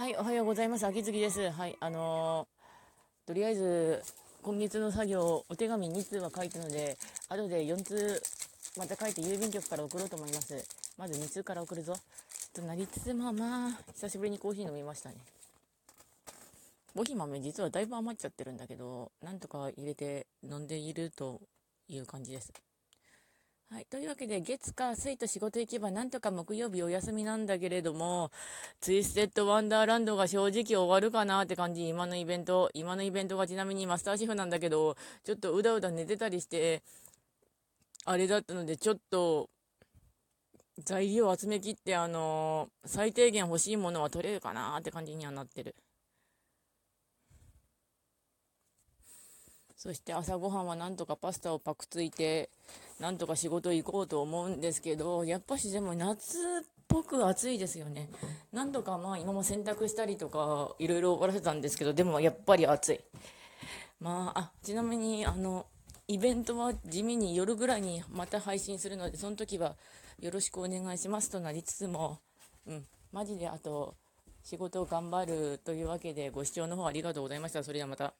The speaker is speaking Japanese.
はい、おはようございます。秋月です。はい、あのー、とりあえず、今月の作業、お手紙2通は書いたので、後で4通、また書いて郵便局から送ろうと思います。まず2通から送るぞ。ちょっとなりつつも、まあ、久しぶりにコーヒー飲みましたね。コーヒー豆実はだいぶ余っちゃってるんだけど、なんとか入れて飲んでいるという感じです。はい。というわけで、月火水と仕事行けば、なんとか木曜日お休みなんだけれども、ツイステッドワンダーランドが正直終わるかなって感じ、今のイベント。今のイベントがちなみにマスターシェフなんだけど、ちょっとうだうだ寝てたりして、あれだったので、ちょっと、材料集めきって、あのー、最低限欲しいものは取れるかなって感じにはなってる。そして朝ごはんはなんとかパスタをパクついて、なんとか仕事行こうと思うんですけど、やっぱしでも夏っぽく暑いですよね。なんとかまあ今も洗濯したりとか、いろいろ終わらせたんですけど、でもやっぱり暑い。まあ、あ、ちなみにあの、イベントは地味に夜ぐらいにまた配信するので、その時はよろしくお願いしますとなりつつも、うん、マジであと、仕事を頑張るというわけでご視聴の方ありがとうございました。それではまた。